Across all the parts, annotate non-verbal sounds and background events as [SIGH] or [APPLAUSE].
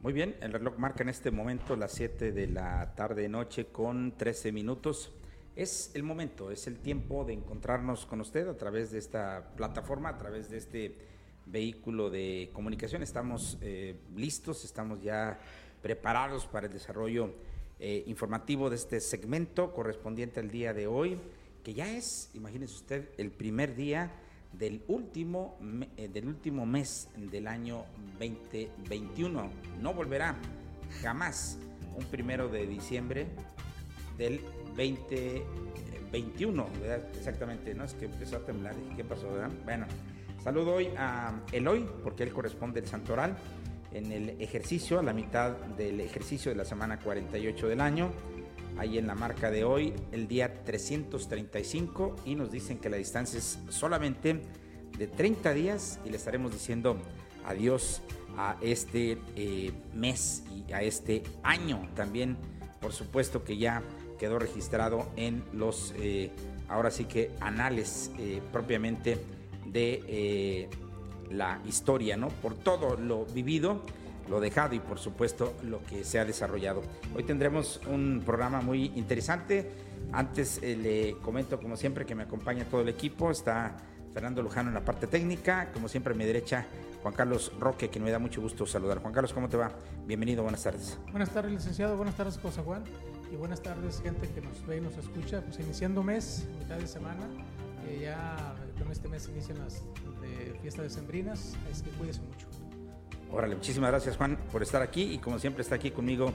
Muy bien, el reloj marca en este momento las 7 de la tarde noche con 13 minutos. Es el momento, es el tiempo de encontrarnos con usted a través de esta plataforma, a través de este vehículo de comunicación. Estamos eh, listos, estamos ya preparados para el desarrollo eh, informativo de este segmento correspondiente al día de hoy, que ya es, imagínese usted, el primer día del último, eh, del último mes del año 2021. No volverá jamás un primero de diciembre del 2021, Exactamente, ¿no? Es que empezó a temblar, ¿qué pasó? Bueno, saludo hoy a Eloy, porque él corresponde el santoral en el ejercicio, a la mitad del ejercicio de la semana 48 del año. Ahí en la marca de hoy, el día 335, y nos dicen que la distancia es solamente de 30 días y le estaremos diciendo adiós a este eh, mes y a este año también. Por supuesto que ya quedó registrado en los, eh, ahora sí que anales eh, propiamente de la historia, ¿no? Por todo lo vivido, lo dejado y por supuesto lo que se ha desarrollado. Hoy tendremos un programa muy interesante. Antes eh, le comento como siempre que me acompaña todo el equipo. Está Fernando Lujano en la parte técnica, como siempre a mi derecha Juan Carlos Roque, que me da mucho gusto saludar. Juan Carlos, ¿cómo te va? Bienvenido, buenas tardes. Buenas tardes, licenciado. Buenas tardes, José Juan. Y buenas tardes, gente que nos ve y nos escucha. Pues iniciando mes, mitad de semana. ya con este mes inician las fiestas decembrinas, es que cuídese mucho. Órale, muchísimas gracias Juan por estar aquí y como siempre está aquí conmigo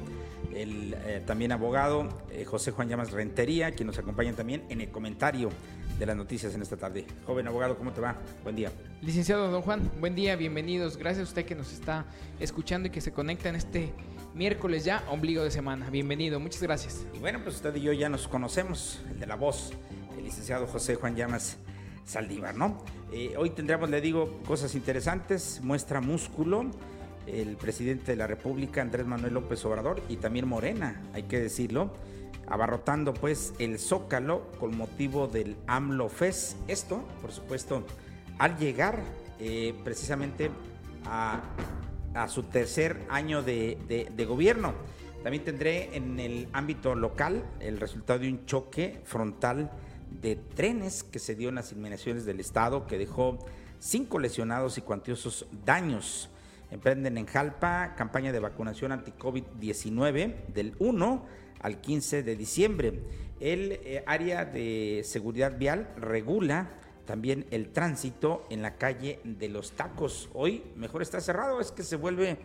el eh, también abogado eh, José Juan Llamas Rentería, quien nos acompaña también en el comentario de las noticias en esta tarde. Joven abogado, ¿cómo te va? Buen día. Licenciado Don Juan, buen día, bienvenidos. Gracias a usted que nos está escuchando y que se conecta en este miércoles ya, ombligo de semana. Bienvenido, muchas gracias. Y bueno, pues usted y yo ya nos conocemos, el de la voz, el licenciado José Juan Llamas Saldívar, ¿no? Eh, hoy tendremos, le digo, cosas interesantes, muestra músculo, el presidente de la República, Andrés Manuel López Obrador, y también Morena, hay que decirlo, abarrotando pues el Zócalo con motivo del AMLO FES. Esto, por supuesto, al llegar eh, precisamente a, su tercer año de gobierno. También tendré en el ámbito local el resultado de un choque frontal de trenes que se dio en las inmediaciones del Estado, que dejó cinco lesionados y cuantiosos daños. Emprenden en Jalpa campaña de vacunación anti-COVID-19 del 1 al 15 de diciembre. El eh, área de seguridad vial regula también el tránsito en la calle de los tacos. Hoy mejor está cerrado, es que se vuelve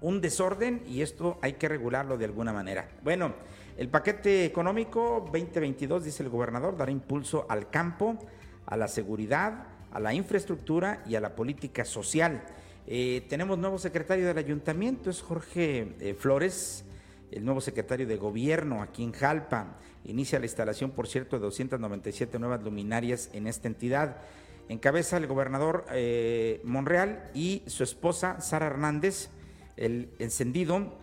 un desorden y esto hay que regularlo de alguna manera. Bueno, el paquete económico 2022, dice el gobernador, dará impulso al campo, a la seguridad, a la infraestructura y a la política social. Eh, tenemos nuevo secretario del ayuntamiento, es Jorge eh, Flores, el nuevo secretario de gobierno aquí en Jalpa. Inicia la instalación, por cierto, de 297 nuevas luminarias en esta entidad. Encabeza el gobernador eh, Monreal y su esposa Sara Hernández el encendido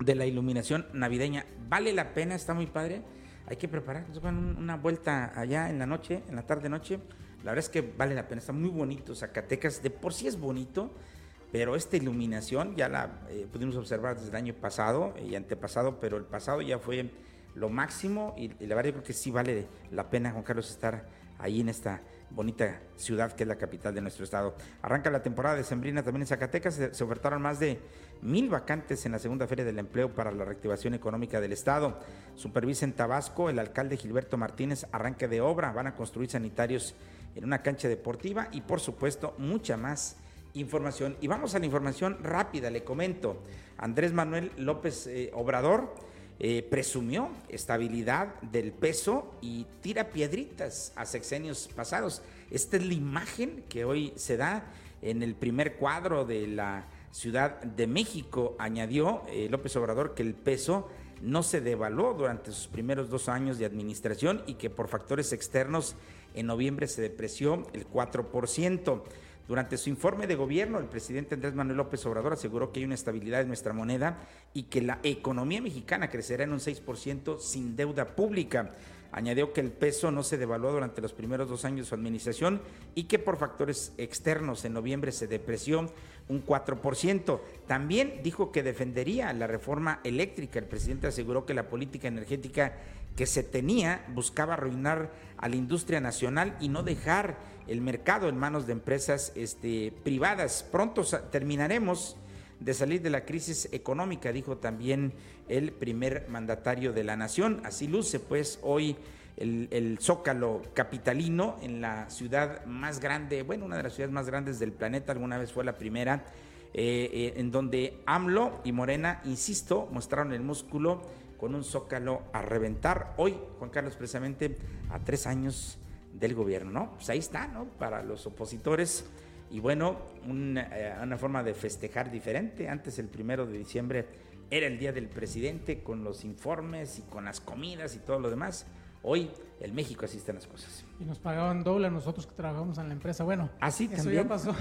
de la iluminación navideña. Vale la pena, está muy padre. Hay que preparar una vuelta allá en la noche, en la tarde-noche. La verdad es que vale la pena, está muy bonito. Zacatecas de por sí es bonito, pero esta iluminación ya la eh, pudimos observar desde el año pasado y antepasado, pero el pasado ya fue lo máximo y, y la verdad yo creo que sí vale la pena, Juan Carlos, estar ahí en esta bonita ciudad que es la capital de nuestro estado. Arranca la temporada de Sembrina también en Zacatecas, se, ofertaron más de mil vacantes en la segunda feria del empleo para la reactivación económica del estado. Supervisa en Tabasco el alcalde Gilberto Martínez, arranque de obra, van a construir sanitarios en una cancha deportiva y por supuesto mucha más información. Y vamos a la información rápida, le comento. Andrés Manuel López eh, Obrador eh, presumió estabilidad del peso y tira piedritas a sexenios pasados. Esta es la imagen que hoy se da en el primer cuadro de la Ciudad de México. Añadió eh, López Obrador que el peso no se devaluó durante sus primeros dos años de administración y que por factores externos en noviembre se depreció el 4%. Durante su informe de gobierno, el presidente Andrés Manuel López Obrador aseguró que hay una estabilidad en nuestra moneda y que la economía mexicana crecerá en un 6% sin deuda pública. Añadió que el peso no se devaluó durante los primeros dos años de su administración y que por factores externos en noviembre se depreció un 4%. También dijo que defendería la reforma eléctrica. El presidente aseguró que la política energética que se tenía buscaba arruinar a la industria nacional y no dejar el mercado en manos de empresas este, privadas. Pronto terminaremos de salir de la crisis económica, dijo también el primer mandatario de la nación. Así luce pues hoy el, zócalo capitalino en la ciudad más grande, bueno, una de las ciudades más grandes del planeta, alguna vez fue la primera, eh, eh, en donde AMLO y Morena, insisto, mostraron el músculo con un zócalo a reventar. Hoy, Juan Carlos, precisamente a tres años del gobierno, ¿no? Pues ahí está, ¿no? Para los opositores. Y bueno, una, eh, una forma de festejar diferente. Antes, el primero de diciembre, era el día del presidente con los informes y con las comidas y todo lo demás. Hoy en México así están las cosas. Y nos pagaban doble a nosotros que trabajamos en la empresa. Bueno, así eso ya pasó.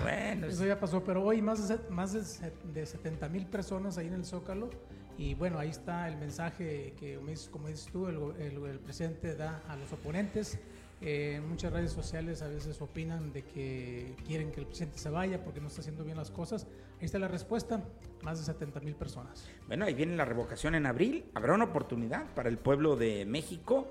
eso ya pasó, pero hoy más de, más de 70 mil personas ahí en el Zócalo. Y bueno, ahí está el mensaje que, como dices tú, el, el, presidente da a los oponentes. Eh, en muchas redes sociales a veces opinan de que quieren que el presidente se vaya porque no está haciendo bien las cosas. Ahí está la respuesta, más de 70 mil personas. Bueno, ahí viene la revocación en abril. Habrá una oportunidad para el pueblo de México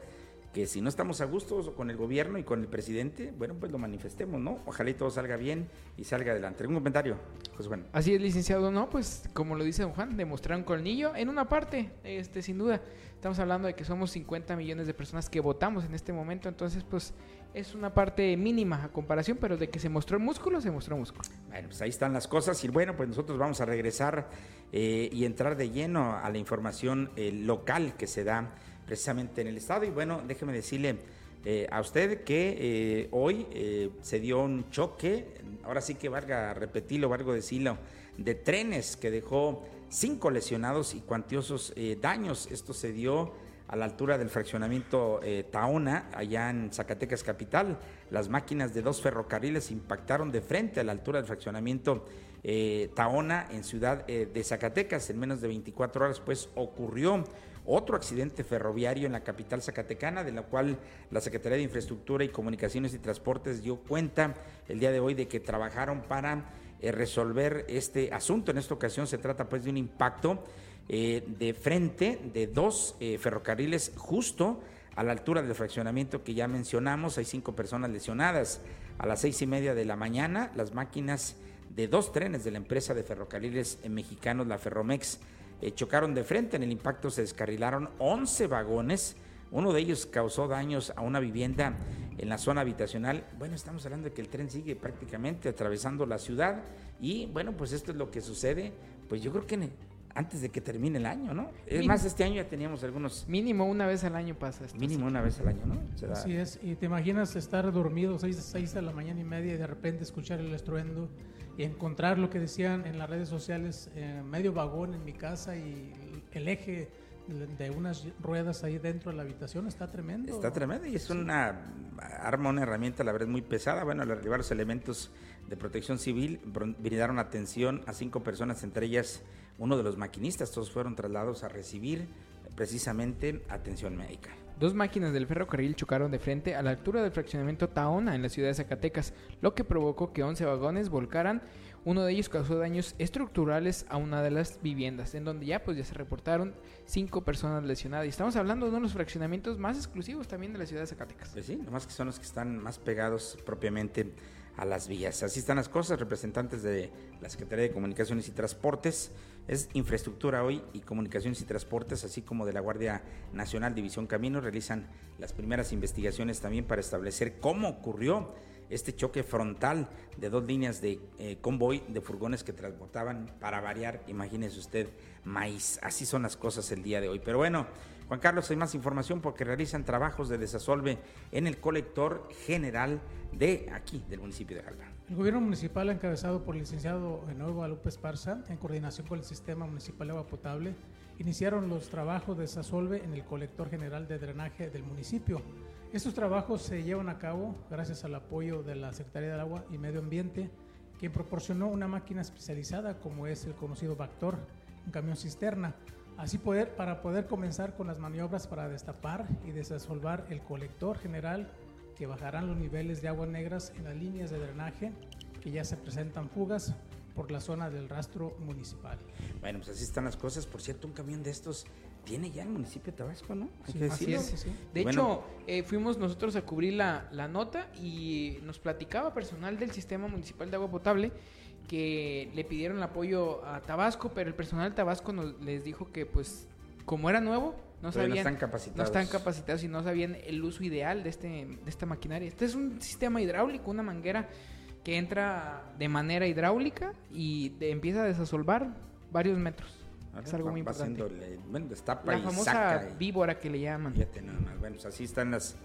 que si no estamos a gusto con el gobierno y con el presidente, bueno, pues lo manifestemos, ¿no? Ojalá y todo salga bien y salga adelante. ¿Algún comentario? Pues bueno. Así es, licenciado, ¿no? Pues como lo dice don Juan, demostrar un colmillo en una parte, este, sin duda. Estamos hablando de que somos 50 millones de personas que votamos en este momento, entonces pues es una parte mínima a comparación, pero de que se mostró músculo, se mostró músculo. Bueno, pues ahí están las cosas y bueno, pues nosotros vamos a regresar eh, y entrar de lleno a la información eh, local que se da precisamente en el estado. Y bueno, déjeme decirle eh, a usted que hoy se dio un choque, ahora sí que valga repetirlo, valgo decirlo, de trenes que dejó cinco lesionados y cuantiosos daños. Esto se dio a la altura del fraccionamiento Taona, allá en Zacatecas Capital. Las máquinas de dos ferrocarriles impactaron de frente a la altura del fraccionamiento Taona en Ciudad de Zacatecas. En menos de 24 horas, pues ocurrió otro accidente ferroviario en la capital zacatecana, de la cual la Secretaría de Infraestructura y Comunicaciones y Transportes dio cuenta el día de hoy de que trabajaron para eh, resolver este asunto. En esta ocasión se trata pues de un impacto eh, de frente de dos eh, ferrocarriles justo a la altura del fraccionamiento que ya mencionamos. Hay cinco personas lesionadas. A las seis y media de la mañana, las máquinas de dos trenes de la empresa de ferrocarriles mexicanos, la Ferromex, chocaron de frente. En el impacto se descarrilaron 11 vagones. Uno de ellos causó daños a una vivienda en la zona habitacional. Bueno, estamos hablando de que el tren sigue prácticamente atravesando la ciudad y bueno, pues esto es lo que sucede. Pues yo creo que antes de que termine el año, ¿no? Es más, este año ya teníamos algunos... Mínimo una vez al año pasa esto. Mínimo una vez al año, ¿no? Así es, y te imaginas estar dormido seis, seis de la mañana y media y de repente escuchar el estruendo y encontrar lo que decían en las redes sociales, eh, medio vagón en mi casa y el eje de unas ruedas ahí dentro de la habitación está tremendo. Está tremendo y es una arma, una herramienta, la verdad, muy pesada. Bueno, al arribar los elementos de protección civil, brindaron atención a cinco personas, entre ellas uno de los maquinistas. Todos fueron trasladados a recibir precisamente atención médica. Dos máquinas del ferrocarril chocaron de frente a la altura del fraccionamiento Taona en la ciudad de Zacatecas, lo que provocó que 11 vagones volcaran. Uno de ellos causó daños estructurales a una de las viviendas, en donde ya pues ya se reportaron cinco personas lesionadas. Y estamos hablando de uno de los fraccionamientos más exclusivos también de la ciudad de Zacatecas. Pues sí, nomás que son los que están más pegados propiamente a las vías. Así están las cosas, representantes de la Secretaría de Comunicaciones y Transportes, es infraestructura hoy y comunicaciones y transportes, así como de la Guardia Nacional División Camino, realizan las primeras investigaciones también para establecer cómo ocurrió este choque frontal de dos líneas de eh, convoy de furgones que transportaban, para variar, imagínese usted, maíz. Así son las cosas el día de hoy. Pero bueno, Juan Carlos, hay más información porque realizan trabajos de desasolve en el colector general de aquí, del municipio de Jalpa. El gobierno municipal, encabezado por el licenciado Nuevo Guadalupe Esparza, en coordinación con el Sistema Municipal de Agua Potable, iniciaron los trabajos de desasolve en el colector general de drenaje del municipio. Estos trabajos se llevan a cabo gracias al apoyo de la Secretaría del Agua y Medio Ambiente, quien proporcionó una máquina especializada como es el conocido Bactor, un camión cisterna, así poder, para poder comenzar con las maniobras para destapar y desasolvar el colector general que bajarán los niveles de aguas negras en las líneas de drenaje que ya se presentan fugas por la zona del rastro municipal. Bueno, pues así están las cosas. Por cierto, un camión de estos tiene ya el municipio de Tabasco, ¿no? Hay que decirlo. De hecho, eh, fuimos nosotros a cubrir la, la nota y nos platicaba personal del sistema municipal de agua potable que le pidieron el apoyo a Tabasco, pero el personal de Tabasco nos, les dijo que pues como era nuevo, no sabían, no están capacitados. No están capacitados y no sabían el uso ideal de este de esta maquinaria. Este es un sistema hidráulico, una manguera que entra de manera hidráulica y empieza a desasolvar varios metros. Es algo muy importante. bueno, destapa La famosa víbora que le llaman. Fíjate nada más. Bueno, pues así están las,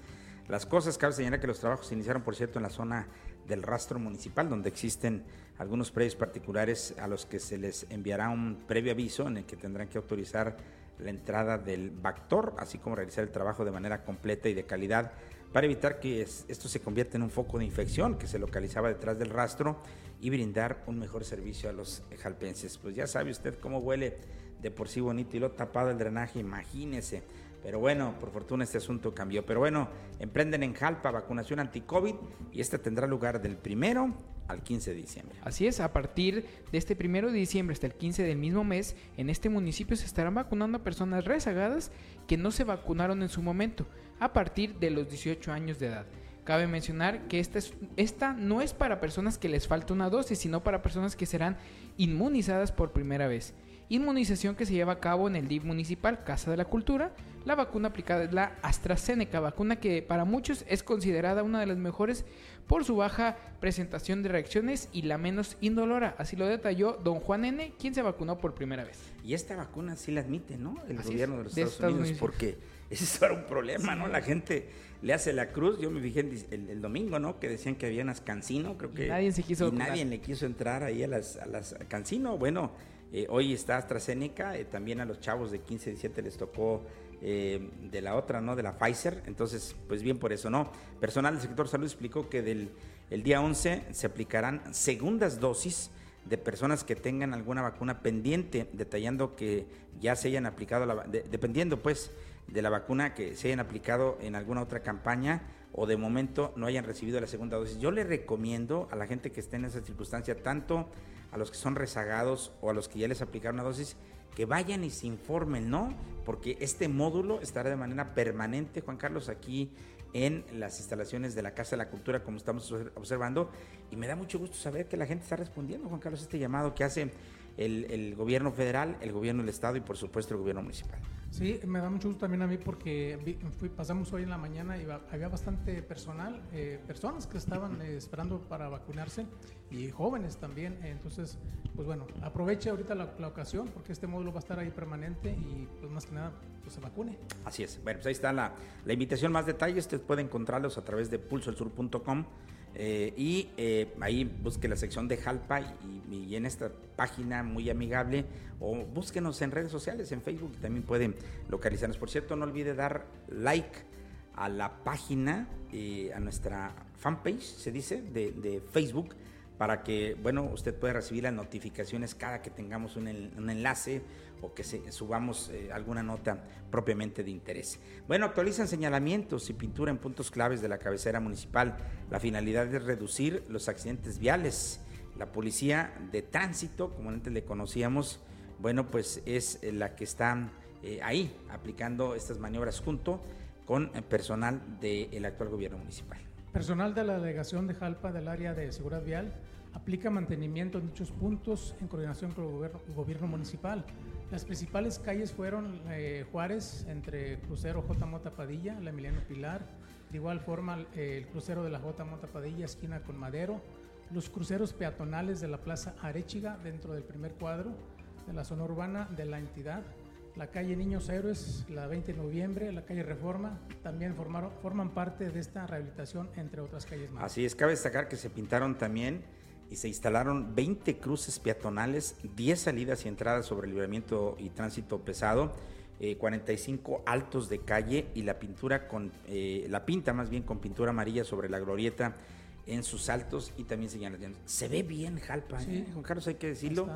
las cosas. Cabe señalar que los trabajos se iniciaron, por cierto, en la zona del rastro municipal, donde existen algunos predios particulares a los que se les enviará un previo aviso en el que tendrán que autorizar la entrada del Bactor, así como realizar el trabajo de manera completa y de calidad para evitar que esto se convierta en un foco de infección que se localizaba detrás del rastro y brindar un mejor servicio a los jalpenses. Pues ya sabe usted cómo huele de por sí bonito y lo tapado el drenaje, imagínese. Pero bueno, por fortuna este asunto cambió. Pero bueno, emprenden en Jalpa vacunación anti-COVID y esta tendrá lugar del primero al 15 de diciembre. Así es, a partir de este primero de diciembre hasta el 15 del mismo mes, en este municipio se estarán vacunando a personas rezagadas que no se vacunaron en su momento, a partir de los 18 años de edad. Cabe mencionar que esta, es, esta no es para personas que les falta una dosis, sino para personas que serán inmunizadas por primera vez inmunización que se lleva a cabo en el DIF municipal Casa de la Cultura. La vacuna aplicada es la AstraZeneca, vacuna que para muchos es considerada una de las mejores por su baja presentación de reacciones y la menos indolora. Así lo detalló don Juan N., quien se vacunó por primera vez. Y esta vacuna sí la admite, ¿no? El gobierno de los Estados, Unidos, porque [LAUGHS] ese era un problema, ¿no? La gente le hace la cruz. Yo me fijé el, domingo, ¿no? Que decían que había unas cancino, creo que. nadie se quiso. Y nadie le quiso entrar ahí a las, a las cancino. Bueno, eh, hoy está AstraZeneca, eh, también a los chavos de 15, 17 les tocó eh, de la otra, ¿no? De la Pfizer. Entonces, pues bien por eso, ¿no? Personal del sector salud explicó que del el día 11 se aplicarán segundas dosis de personas que tengan alguna vacuna pendiente, detallando que ya se hayan aplicado, la, dependiendo pues de la vacuna que se hayan aplicado en alguna otra campaña o de momento no hayan recibido la segunda dosis. Yo le recomiendo a la gente que esté en esa circunstancia, tanto a los que son rezagados o a los que ya les aplicaron una dosis, que vayan y se informen, ¿no? Porque este módulo estará de manera permanente, Juan Carlos, aquí en las instalaciones de la Casa de la Cultura, como estamos observando, y me da mucho gusto saber que la gente está respondiendo, Juan Carlos, este llamado que hace el, el gobierno federal, el gobierno del Estado y por supuesto el gobierno municipal. Sí, me da mucho gusto también a mí porque pasamos hoy en la mañana y había bastante personal, eh, personas que estaban eh, esperando para vacunarse y jóvenes también. Entonces, pues bueno, aproveche ahorita la, ocasión porque este módulo va a estar ahí permanente y pues más que nada, pues se vacune. Así es. Bueno, pues ahí está la, la invitación. Más detalles, usted puede encontrarlos a través de pulsoelsur.com. Eh, y eh, ahí busque la sección de Jalpa y, en esta página muy amigable o búsquenos en redes sociales, en Facebook también pueden localizarnos. Por cierto, no olvide dar like a la página, eh, a nuestra fanpage, se dice, de, de Facebook para que, bueno, usted pueda recibir las notificaciones cada que tengamos un, enlace o que se, subamos eh, alguna nota propiamente de interés. Bueno, actualizan señalamientos y pintura en puntos claves de la cabecera municipal. La finalidad es reducir los accidentes viales. La policía de tránsito, como antes le conocíamos, bueno, pues es la que está eh, ahí aplicando estas maniobras junto con personal del actual gobierno municipal. Personal de la delegación de Jalpa del área de seguridad vial aplica mantenimiento en dichos puntos en coordinación con el gobierno, municipal. Las principales calles fueron eh, Juárez, entre crucero J. Mota Padilla, la Emiliano Pilar, de igual forma el crucero de la J. Mota Padilla, esquina con Madero, los cruceros peatonales de la Plaza Arechiga, dentro del primer cuadro de la zona urbana de la entidad, la calle Niños Héroes, la 20 de noviembre, la calle Reforma, también formaron, forman parte de esta rehabilitación, entre otras calles más. Así es, cabe destacar que se pintaron también y se instalaron 20 cruces peatonales, 10 salidas y entradas sobre el libramiento y tránsito pesado, 45 eh, altos de calle y la pintura con, eh, la pinta más bien con pintura amarilla sobre la glorieta en sus altos y también señalan. Se ve bien Jalpa, ¿eh? Juan Carlos, hay que decirlo.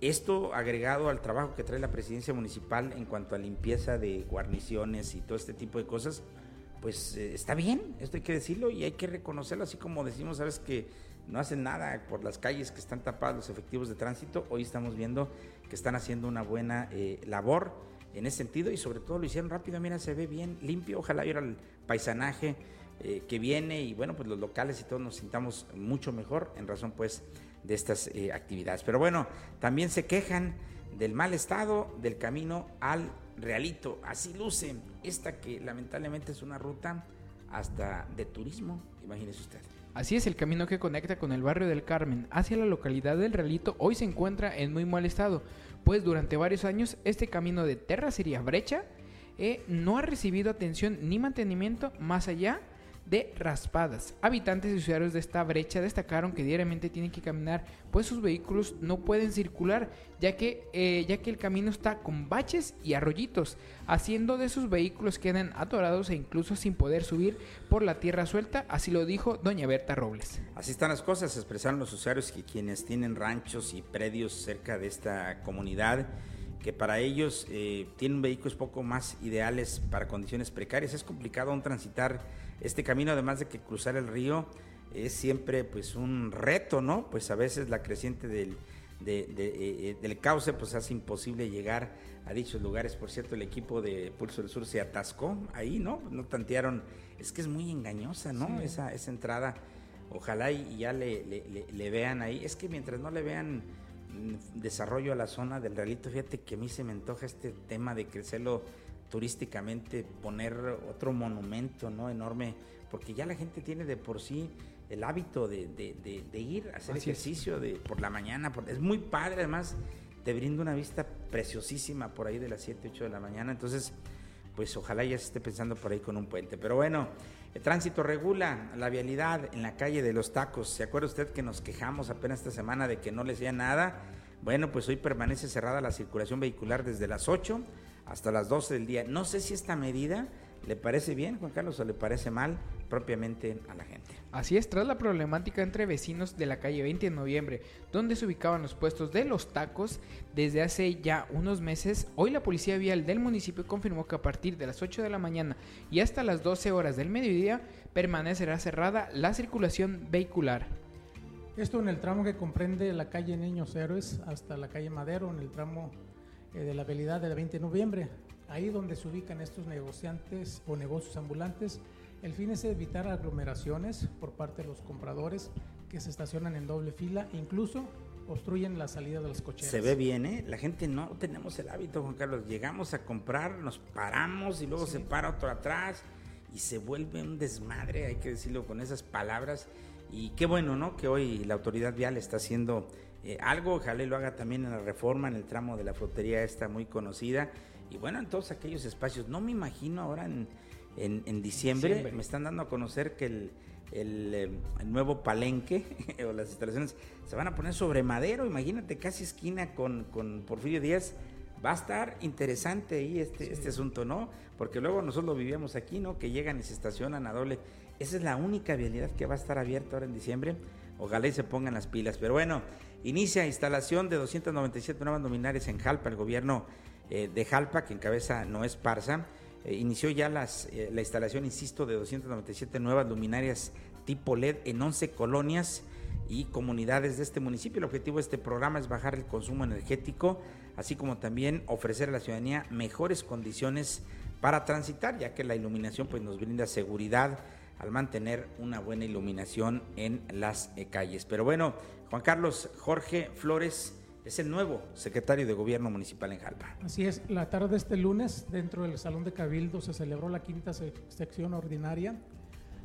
Esto agregado al trabajo que trae la presidencia municipal en cuanto a limpieza de guarniciones y todo este tipo de cosas, pues eh, está bien, esto hay que decirlo y hay que reconocerlo, así como decimos, sabes que no hacen nada por las calles que están tapadas los efectivos de tránsito, hoy estamos viendo que están haciendo una buena eh, labor en ese sentido y sobre todo lo hicieron rápido, mira, se ve bien limpio, ojalá viera el paisanaje eh, que viene y bueno, pues los locales y todos nos sintamos mucho mejor en razón pues de estas eh, actividades. Pero bueno, también se quejan del mal estado del camino al Realito, así luce esta que lamentablemente es una ruta hasta de turismo, imagínese usted. Así es, el camino que conecta con el barrio del Carmen hacia la localidad del Realito hoy se encuentra en muy mal estado, pues durante varios años este camino de terracería brecha eh, no ha recibido atención ni mantenimiento más allá de raspadas. Habitantes y usuarios de esta brecha destacaron que diariamente tienen que caminar, pues sus vehículos no pueden circular, ya que, eh, ya que el camino está con baches y arroyitos, haciendo de sus vehículos queden atorados e incluso sin poder subir por la tierra suelta, así lo dijo doña Berta Robles. Así están las cosas, expresaron los usuarios que quienes tienen ranchos y predios cerca de esta comunidad, que para ellos eh, tienen vehículos poco más ideales para condiciones precarias. Es complicado aún transitar este camino, además de que cruzar el río es siempre pues un reto, ¿no? Pues a veces la creciente del, de, eh, eh, del cauce pues hace imposible llegar a dichos lugares. Por cierto, el equipo de Pulso del Sur se atascó ahí, ¿no? No tantearon. Es que es muy engañosa, ¿no? Esa, esa entrada. Ojalá y, ya le, le, vean ahí. Es que mientras no le vean mm, desarrollo a la zona del realito, fíjate que a mí se me antoja este tema de crecerlo turísticamente, poner otro monumento, ¿no? Enorme, porque ya la gente tiene de por sí el hábito de, ir a hacer ejercicio de, por la mañana. es muy padre, además, te brinda una vista preciosísima por ahí de las 7, 8 de la mañana. Entonces, pues ojalá ya se esté pensando por ahí con un puente. Pero bueno, el tránsito regula la vialidad en la calle de los tacos. ¿Se acuerda usted que nos quejamos apenas esta semana de que no les decía nada? Bueno, pues hoy permanece cerrada la circulación vehicular desde las 8 hasta las 12 del día. No sé si esta medida le parece bien, Juan Carlos, o le parece mal propiamente a la gente. Así es, tras la problemática entre vecinos de la calle 20 de noviembre, donde se ubicaban los puestos de los tacos desde hace ya unos meses, hoy la policía vial del municipio confirmó que a partir de las 8 de la mañana y hasta las 12 horas del mediodía permanecerá cerrada la circulación vehicular. Esto en el tramo que comprende la calle Niños Héroes hasta la calle Madero, en el tramo eh, de la habilidad del 20 de noviembre. Ahí donde se ubican estos negociantes o negocios ambulantes, el fin es evitar aglomeraciones por parte de los compradores que se estacionan en doble fila, incluso obstruyen la salida de las cocheras. Se ve bien, ¿eh? La gente no tenemos el hábito, Juan Carlos. Llegamos a comprar, nos paramos y luego se para otro atrás y se vuelve un desmadre, hay que decirlo con esas palabras. Y qué bueno, ¿no? Que hoy la autoridad vial está haciendo eh, algo, ojalá lo haga también en la reforma, en el tramo de la frutería esta muy conocida. Y bueno, en todos aquellos espacios. No me imagino ahora en, en, diciembre, me están dando a conocer que el, el, eh, nuevo palenque [LAUGHS] o las instalaciones se van a poner sobre madero. Imagínate, casi esquina con, con Porfirio Díaz. Va a estar interesante ahí este, este asunto, ¿no? Porque luego nosotros lo vivíamos aquí, ¿no? Que llegan y se estacionan a doble. Esa es la única vialidad que va a estar abierta ahora en diciembre. Ojalá y se pongan las pilas. Pero bueno, Inicia instalación de 297 nuevas luminarias en Jalpa. El gobierno eh, de Jalpa, que encabeza Noé Esparza, eh, inició ya las, eh, la instalación, insisto, de 297 nuevas luminarias tipo LED en 11 colonias y comunidades de este municipio. El objetivo de este programa es bajar el consumo energético, así como también ofrecer a la ciudadanía mejores condiciones para transitar, ya que la iluminación pues, nos brinda seguridad al mantener una buena iluminación en las calles. Pero bueno, Juan Carlos Jorge Flores es el nuevo secretario de Gobierno Municipal en Jalpa. Así es, la tarde de este lunes, dentro del Salón de Cabildo, se celebró la quinta sección ordinaria,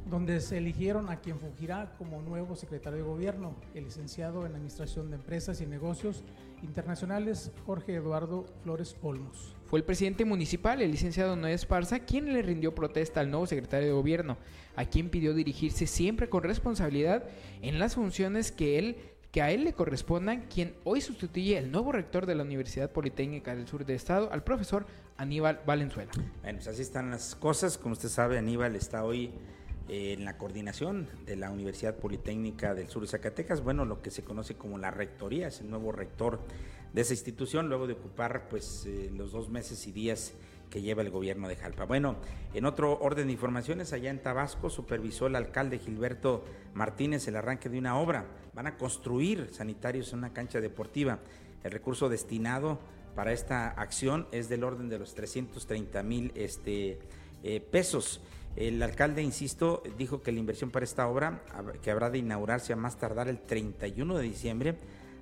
donde se eligieron a quien fungirá como nuevo secretario de Gobierno, el licenciado en Administración de Empresas y Negocios Internacionales, Jorge Eduardo Flores Olmos. Fue el presidente municipal, el licenciado Noé Esparza, quien le rindió protesta al nuevo secretario de Gobierno, a quien pidió dirigirse siempre con responsabilidad en las funciones que él que a él le correspondan, quien hoy sustituye el nuevo rector de la Universidad Politécnica del Sur de Estado, al profesor Aníbal Valenzuela. Bueno, pues así están las cosas. Como usted sabe, Aníbal está hoy eh, en la coordinación de la Universidad Politécnica del Sur de Zacatecas, bueno, lo que se conoce como la rectoría, es el nuevo rector de esa institución, luego de ocupar pues eh, los dos meses y días que lleva el gobierno de Jalpa. Bueno, en otro orden de informaciones, allá en Tabasco supervisó el alcalde Gilberto Martínez el arranque de una obra. Van a construir sanitarios en una cancha deportiva. El recurso destinado para esta acción es del orden de los 330 mil este, eh, pesos. El alcalde, insisto, dijo que la inversión para esta obra, que habrá de inaugurarse a más tardar el 31 de diciembre,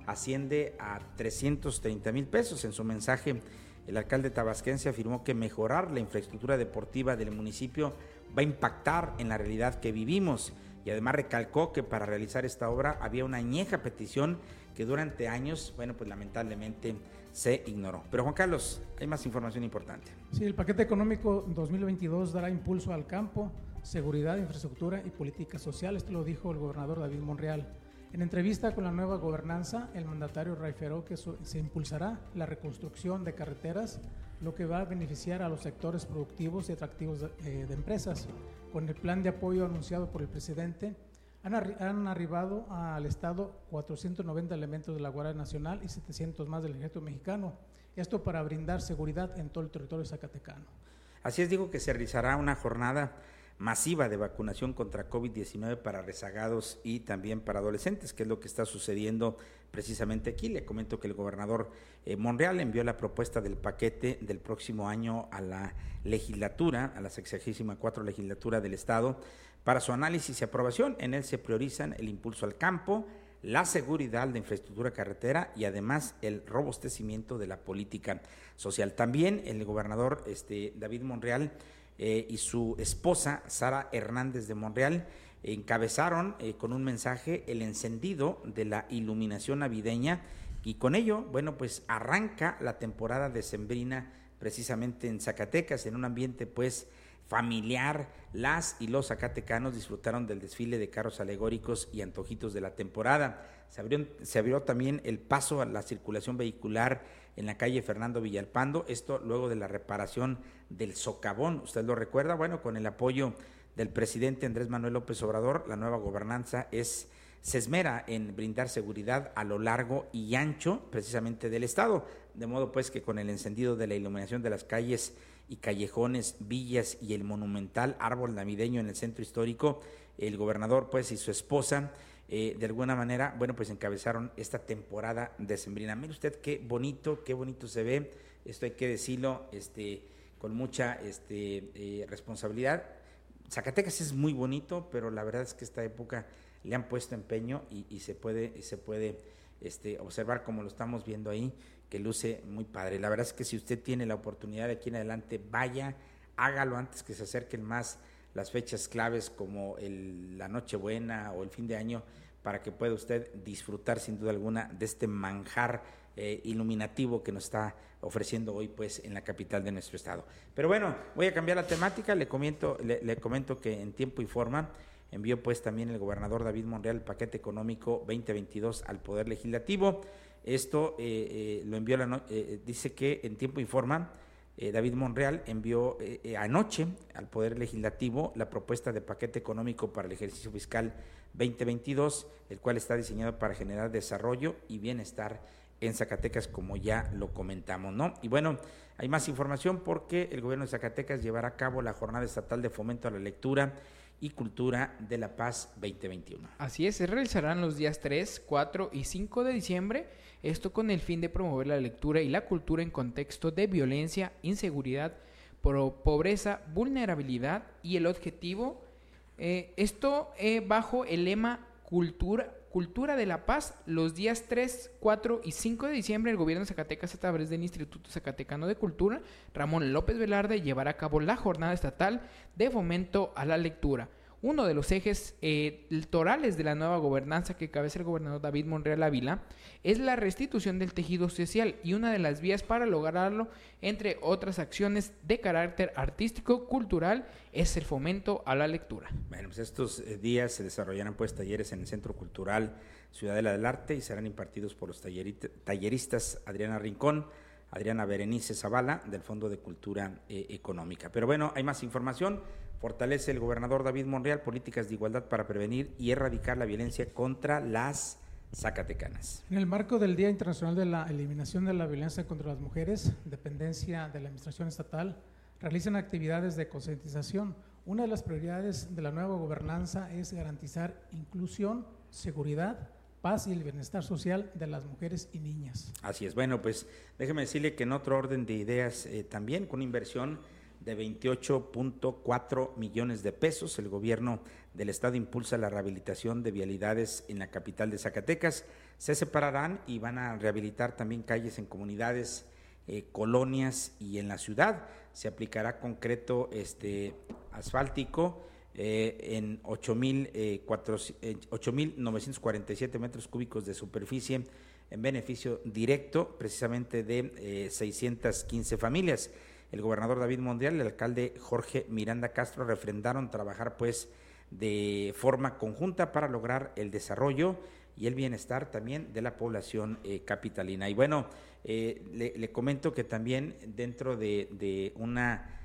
asciende a 330 mil pesos. En su mensaje, el alcalde tabasquense afirmó que mejorar la infraestructura deportiva del municipio va a impactar en la realidad que vivimos y además recalcó que para realizar esta obra había una añeja petición que durante años, bueno, pues lamentablemente se ignoró. Pero Juan Carlos, hay más información importante. Sí, el paquete económico 2022 dará impulso al campo, seguridad, infraestructura y políticas sociales, esto lo dijo el gobernador David Monreal. En entrevista con la nueva gobernanza, el mandatario reiteró que se impulsará la reconstrucción de carreteras, lo que va a beneficiar a los sectores productivos y atractivos de, eh, empresas. Con el plan de apoyo anunciado por el presidente, han, arribado al Estado 490 elementos de la Guardia Nacional y 700 más del Ejército Mexicano. Esto para brindar seguridad en todo el territorio zacatecano. Así es, digo que se realizará una jornada masiva de vacunación contra COVID-19 para rezagados y también para adolescentes, que es lo que está sucediendo precisamente aquí. Le comento que el gobernador eh, Monreal envió la propuesta del paquete del próximo año a la legislatura, a la 64 legislatura del Estado, para su análisis y aprobación. En él se priorizan el impulso al campo, la seguridad de infraestructura carretera y además el robustecimiento de la política social. También el gobernador este, David Monreal eh, y su esposa, Sara Hernández de Monreal, encabezaron eh, con un mensaje el encendido de la iluminación navideña y con ello, bueno, pues arranca la temporada decembrina precisamente en Zacatecas, en un ambiente pues familiar. Las y los zacatecanos disfrutaron del desfile de carros alegóricos y antojitos de la temporada. Se abrió, se abrió también el paso a la circulación vehicular en la calle Fernando Villalpando, esto luego de la reparación del socavón, usted lo recuerda, bueno, con el apoyo del presidente Andrés Manuel López Obrador, la nueva gobernanza es se esmera en brindar seguridad a lo largo y ancho precisamente del estado, de modo pues que con el encendido de la iluminación de las calles y callejones, villas y el monumental árbol navideño en el centro histórico, el gobernador pues y su esposa eh, de alguna manera, bueno, pues encabezaron esta temporada decembrina. Mire usted qué bonito, qué bonito se ve, esto hay que decirlo este, con mucha este, eh, responsabilidad. Zacatecas es muy bonito, pero la verdad es que esta época le han puesto empeño y, se puede, se puede este, observar como lo estamos viendo ahí, que luce muy padre. La verdad es que si usted tiene la oportunidad de aquí en adelante, vaya, hágalo antes que se acerquen más las fechas claves como el, la Nochebuena o el fin de año para que pueda usted disfrutar sin duda alguna de este manjar eh, iluminativo que nos está ofreciendo hoy pues en la capital de nuestro estado. Pero bueno, voy a cambiar la temática, le comento, le, comento que en tiempo y forma envió pues también el gobernador David Monreal el paquete económico 2022 al Poder Legislativo. Esto eh, eh, lo envió, la dice que en tiempo y forma eh, David Monreal envió eh, eh, anoche al Poder Legislativo la propuesta de paquete económico para el ejercicio fiscal 2022, el cual está diseñado para generar desarrollo y bienestar en Zacatecas, como ya lo comentamos, ¿no? Y bueno, hay más información porque el gobierno de Zacatecas llevará a cabo la Jornada Estatal de Fomento a la Lectura y Cultura de la Paz 2021. Así es, se realizarán los días 3, 4 y 5 de diciembre esto con el fin de promover la lectura y la cultura en contexto de violencia, inseguridad, pobreza, vulnerabilidad y el objetivo, eh, esto eh, bajo el lema cultura, cultura de la paz, los días 3, 4 y 5 de diciembre el gobierno de Zacatecas a través del Instituto Zacatecano de Cultura, Ramón López Velarde, llevará a cabo la jornada estatal de fomento a la lectura uno de los ejes eh, electorales de la nueva gobernanza que cabeza el gobernador David Monreal Ávila es la restitución del tejido social y una de las vías para lograrlo, entre otras acciones de carácter artístico, cultural, es el fomento a la lectura. Bueno, pues estos eh, días se desarrollarán pues talleres en el Centro Cultural Ciudadela del Arte y serán impartidos por los talleristas Adriana Rincón, Adriana Berenice Zavala del Fondo de Cultura eh, Económica. Pero bueno, hay más información. Fortalece el gobernador David Monreal políticas de igualdad para prevenir y erradicar la violencia contra las zacatecanas. En el marco del Día Internacional de la Eliminación de la Violencia contra las Mujeres, dependencia de la Administración Estatal, realizan actividades de concientización. Una de las prioridades de la nueva gobernanza es garantizar inclusión, seguridad, paz y el bienestar social de las mujeres y niñas. Así es. Bueno, pues déjeme decirle que en otro orden de ideas eh, también con inversión de 28.4 millones de pesos, el gobierno del estado impulsa la rehabilitación de vialidades en la capital de Zacatecas. Se separarán y van a rehabilitar también calles en comunidades, eh, colonias y en la ciudad. Se aplicará concreto este asfáltico eh, en 8.947 eh, metros cúbicos de superficie en beneficio directo precisamente de 615 eh, familias. El gobernador David Mondial y el alcalde Jorge Miranda Castro refrendaron trabajar pues de forma conjunta para lograr el desarrollo y el bienestar también de la población capitalina. Y bueno, le, comento que también dentro de, una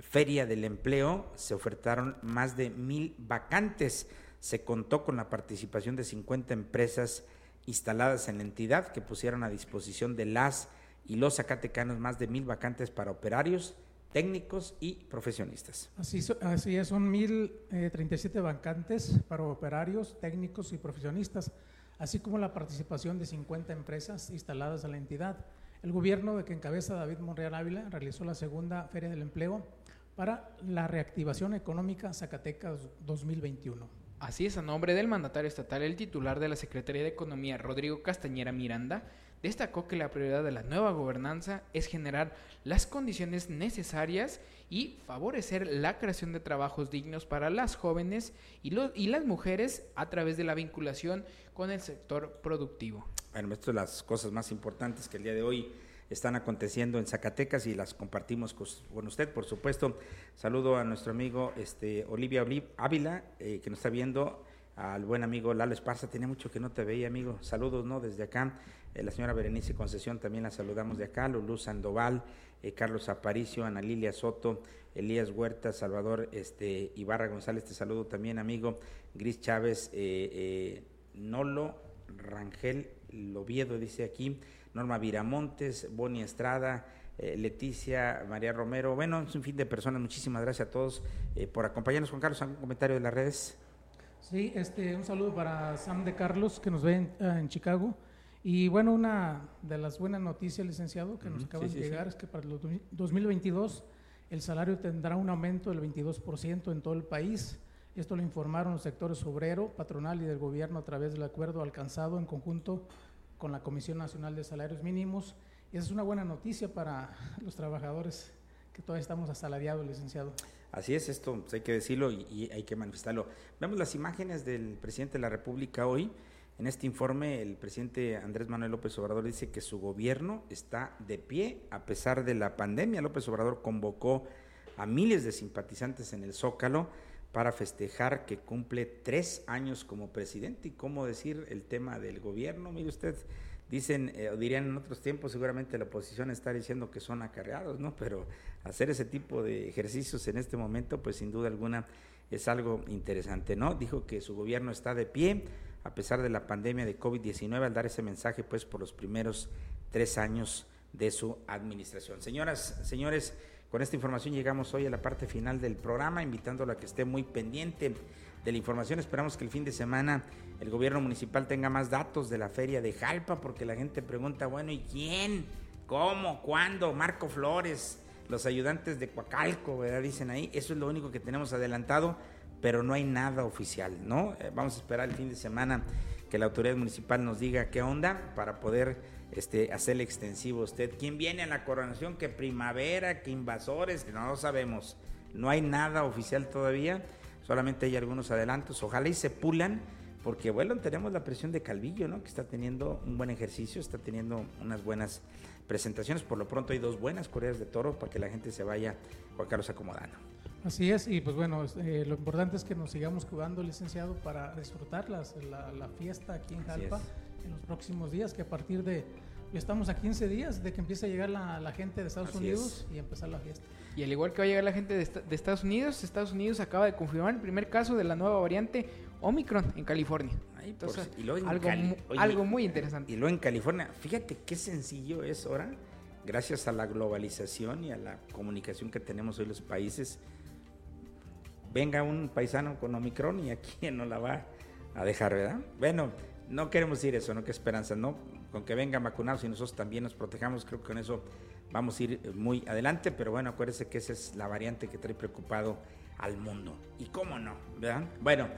Feria del Empleo se ofertaron más de mil vacantes. Se contó con la participación de 50 empresas instaladas en la entidad que pusieron a disposición de las y los zacatecanos más de mil vacantes para operarios, técnicos y profesionistas. Así, así es, son mil eh, treinta siete vacantes para operarios, técnicos y profesionistas, así como la participación de 50 empresas instaladas en la entidad. El gobierno de que encabeza David Monreal Ávila realizó la segunda Feria del Empleo para la reactivación económica Zacatecas 2021. Así es, a nombre del mandatario estatal, el titular de la Secretaría de Economía, Rodrigo Castañera Miranda, destacó que la prioridad de la nueva gobernanza es generar las condiciones necesarias y favorecer la creación de trabajos dignos para las jóvenes y, y las mujeres a través de la vinculación con el sector productivo. Bueno, esto es las cosas más importantes que el día de hoy están aconteciendo en Zacatecas y las compartimos con usted, por supuesto. Saludo a nuestro amigo este, Olivia Ávila, eh, que nos está viendo, al buen amigo Lalo Esparza, tenía mucho que no te veía, amigo. Saludos, ¿no? Desde acá. Eh, la señora Berenice Concesión también la saludamos de acá, Lulú Sandoval, eh, Carlos Aparicio, Ana Lilia Soto, Elías Huerta, Salvador este, Ibarra González, te saludo también, amigo. Gris Chávez, Nolo Rangel Loviedo, dice aquí. Norma Viramontes, Boni Estrada, eh, Leticia, María Romero, bueno, es un fin de personas. Muchísimas gracias a todos eh, por acompañarnos. Juan Carlos, ¿algún comentario de las redes? Sí, este, un saludo para Sam de Carlos, que nos ve en, ah, Chicago. Y bueno, una de las buenas noticias, licenciado, que nos acaban de llegar es que para el 2022 el salario tendrá un aumento del 22% en todo el país. Esto lo informaron los sectores obrero, patronal y del gobierno a través del acuerdo alcanzado en conjunto con la Comisión Nacional de Salarios Mínimos. Y esa es una buena noticia para [LAUGHS] los trabajadores que todavía estamos asalariados, licenciado. Así es, esto pues, hay que decirlo y, hay que manifestarlo. Vemos las imágenes del presidente de la República hoy. En este informe, el presidente Andrés Manuel López Obrador dice que su gobierno está de pie a pesar de la pandemia. López Obrador convocó a miles de simpatizantes en el Zócalo para festejar que cumple tres años como presidente y cómo decir el tema del gobierno. Mire usted, dicen, eh, o dirían en otros tiempos, seguramente la oposición está diciendo que son acarreados, ¿no? Pero hacer ese tipo de ejercicios en este momento, pues sin duda alguna es algo interesante, ¿no? Dijo que su gobierno está de pie a pesar de la pandemia de COVID-19 al dar ese mensaje, pues por los primeros tres años de su administración. Señoras, señores, con esta información llegamos hoy a la parte final del programa, invitándolo a que esté muy pendiente de la información. Esperamos que el fin de semana el gobierno municipal tenga más datos de la feria de Jalpa, porque la gente pregunta, bueno, ¿y quién? ¿Cómo? ¿Cuándo? Marco Flores, los ayudantes de Coacalco, ¿verdad? Dicen ahí, eso es lo único que tenemos adelantado, pero no hay nada oficial, ¿no? Eh, vamos a esperar el fin de semana que la autoridad municipal nos diga qué onda para poder este, hacerle extensivo a usted. ¿Quién viene a la coronación? ¿Qué primavera? ¿Qué invasores? No lo sabemos. No hay nada oficial todavía, solamente hay algunos adelantos. Ojalá y se pulan, porque bueno, tenemos la presión de Calvillo, ¿no? Que está teniendo un buen ejercicio, está teniendo unas buenas presentaciones. Por lo pronto hay dos buenas correas de toro para que la gente se vaya, Juan Carlos, acomodando. Así es, y pues bueno, eh, lo importante es que nos sigamos cuidando, licenciado, para disfrutar la, fiesta aquí en Jalpa en los próximos días, que a partir de, estamos a 15 días de que empiece a llegar la, gente de Estados Unidos y empezar la fiesta. Y al igual que va a llegar la gente de, Estados Unidos, Estados Unidos acaba de confirmar el primer caso de la nueva variante Omicron en California. algo, algo muy interesante. Y luego en California, fíjate qué sencillo es ahora gracias a la globalización y a la comunicación que tenemos hoy los países, venga un paisano con Omicron y a quién no la va a dejar, ¿verdad? Bueno, no queremos decir eso, ¿no? Qué esperanza, ¿no? Con que venga vacunados y nosotros también nos protejamos, creo que con eso vamos a ir muy adelante, pero bueno, acuérdese que esa es la variante que trae preocupado al mundo. Y cómo no, ¿verdad? Bueno,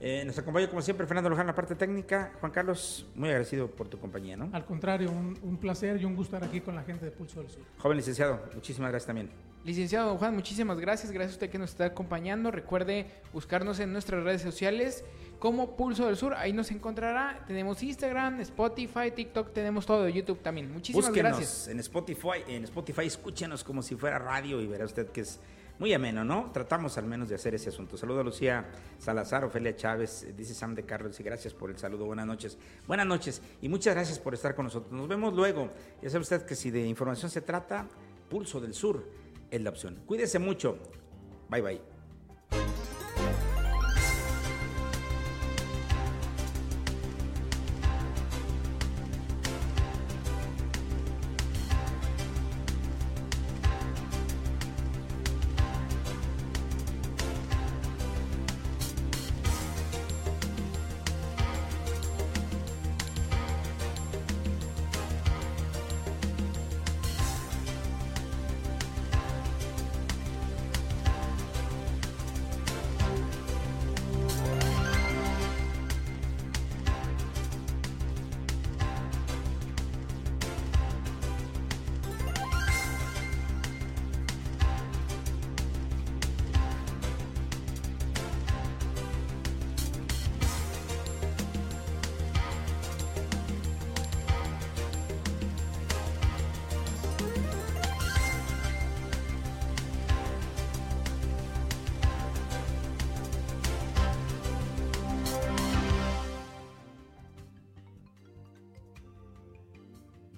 eh, nos acompaña como siempre Fernando Luján, la parte técnica. Juan Carlos, muy agradecido por tu compañía, ¿no? Al contrario, un, un placer y un gusto estar aquí con la gente de Pulso del Sur. Joven licenciado, muchísimas gracias también. Licenciado Don Juan, muchísimas gracias. Gracias a usted que nos está acompañando. Recuerde buscarnos en nuestras redes sociales como Pulso del Sur. Ahí nos encontrará. Tenemos Instagram, Spotify, TikTok, tenemos todo, YouTube también. Muchísimas Búsquenos gracias. en Spotify, en Spotify, escúchenos como si fuera radio y verá usted que es muy ameno, ¿no? Tratamos al menos de hacer ese asunto. Saludo a Lucía Salazar, Ofelia Chávez, dice Sam de Carlos y gracias por el saludo. Buenas noches. Buenas noches y muchas gracias por estar con nosotros. Nos vemos luego. Ya sabe usted que si de información se trata, Pulso del Sur es la opción. Cuídese mucho. Bye bye.